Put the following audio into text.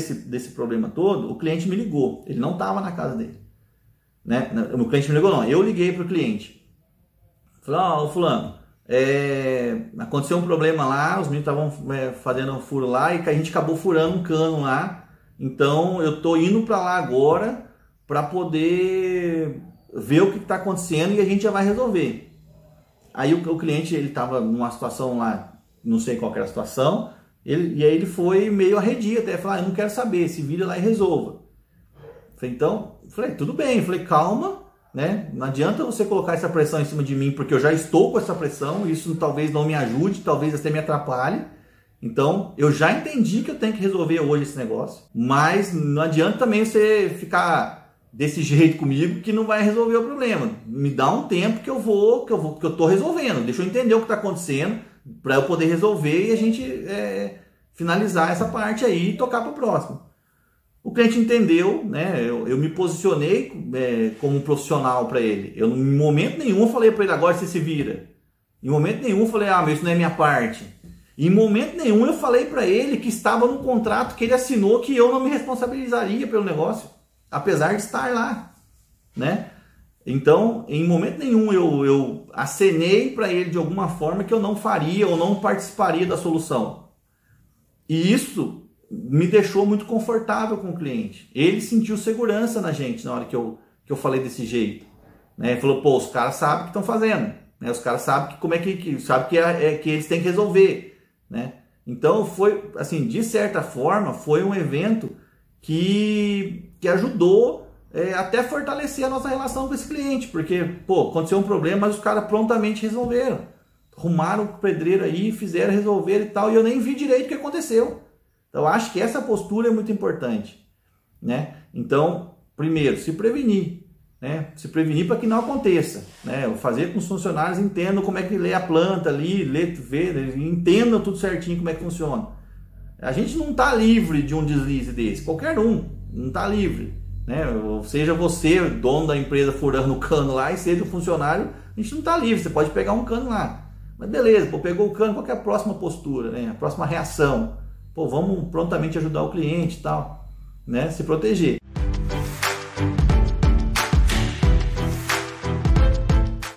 desse, desse problema todo, o cliente me ligou. Ele não estava na casa dele. Né? O cliente me ligou, não. Eu liguei para o cliente. Falei, ó, oh, fulano, é, aconteceu um problema lá, os meninos estavam é, fazendo um furo lá e a gente acabou furando um cano lá. Então eu tô indo para lá agora para poder ver o que está acontecendo e a gente já vai resolver. Aí o, o cliente ele estava numa situação lá, não sei qual era a situação, ele, e aí ele foi meio arredio até, falar, ah, eu não quero saber, se vira lá e resolva. Falei, então, falei, tudo bem, falei, calma, né? Não adianta você colocar essa pressão em cima de mim, porque eu já estou com essa pressão, isso talvez não me ajude, talvez até me atrapalhe. Então, eu já entendi que eu tenho que resolver hoje esse negócio, mas não adianta também você ficar desse jeito comigo que não vai resolver o problema. Me dá um tempo que eu vou, que eu vou, que eu tô resolvendo. Deixa eu entender o que está acontecendo para eu poder resolver e a gente é, finalizar essa parte aí e tocar para o próximo. O cliente entendeu, né? Eu, eu me posicionei é, como um profissional para ele. Eu, em momento nenhum, falei para ele agora você se vira. Em momento nenhum, falei, ah, mas isso não é minha parte. Em momento nenhum, eu falei para ele que estava no contrato que ele assinou que eu não me responsabilizaria pelo negócio, apesar de estar lá, né? Então, em momento nenhum eu, eu acenei para ele de alguma forma que eu não faria ou não participaria da solução. E isso me deixou muito confortável com o cliente. Ele sentiu segurança na gente na hora que eu, que eu falei desse jeito. Né? Ele falou, pô, os caras sabem o que estão fazendo. Né? Os caras sabem que, como é que, que sabe que, é, é, que eles têm que resolver. Né? Então foi, assim, de certa forma, foi um evento que, que ajudou é, até fortalecer a nossa relação com esse cliente, porque, pô, aconteceu um problema, mas os caras prontamente resolveram. Arrumaram o pedreiro aí, fizeram resolver e tal, e eu nem vi direito o que aconteceu. Então, acho que essa postura é muito importante, né? Então, primeiro, se prevenir, né? Se prevenir para que não aconteça, né? Fazer com que os funcionários entendam como é que lê a planta ali, lê, vê, entendam tudo certinho como é que funciona. A gente não está livre de um deslize desse, qualquer um não está livre, né? Ou seja você, dono da empresa, furando o cano lá, e seja o funcionário, a gente não está livre, você pode pegar um cano lá. Mas beleza, pô, pegou o cano, qual é a próxima postura, né? A próxima reação? Pô, vamos prontamente ajudar o cliente e tal, né? Se proteger.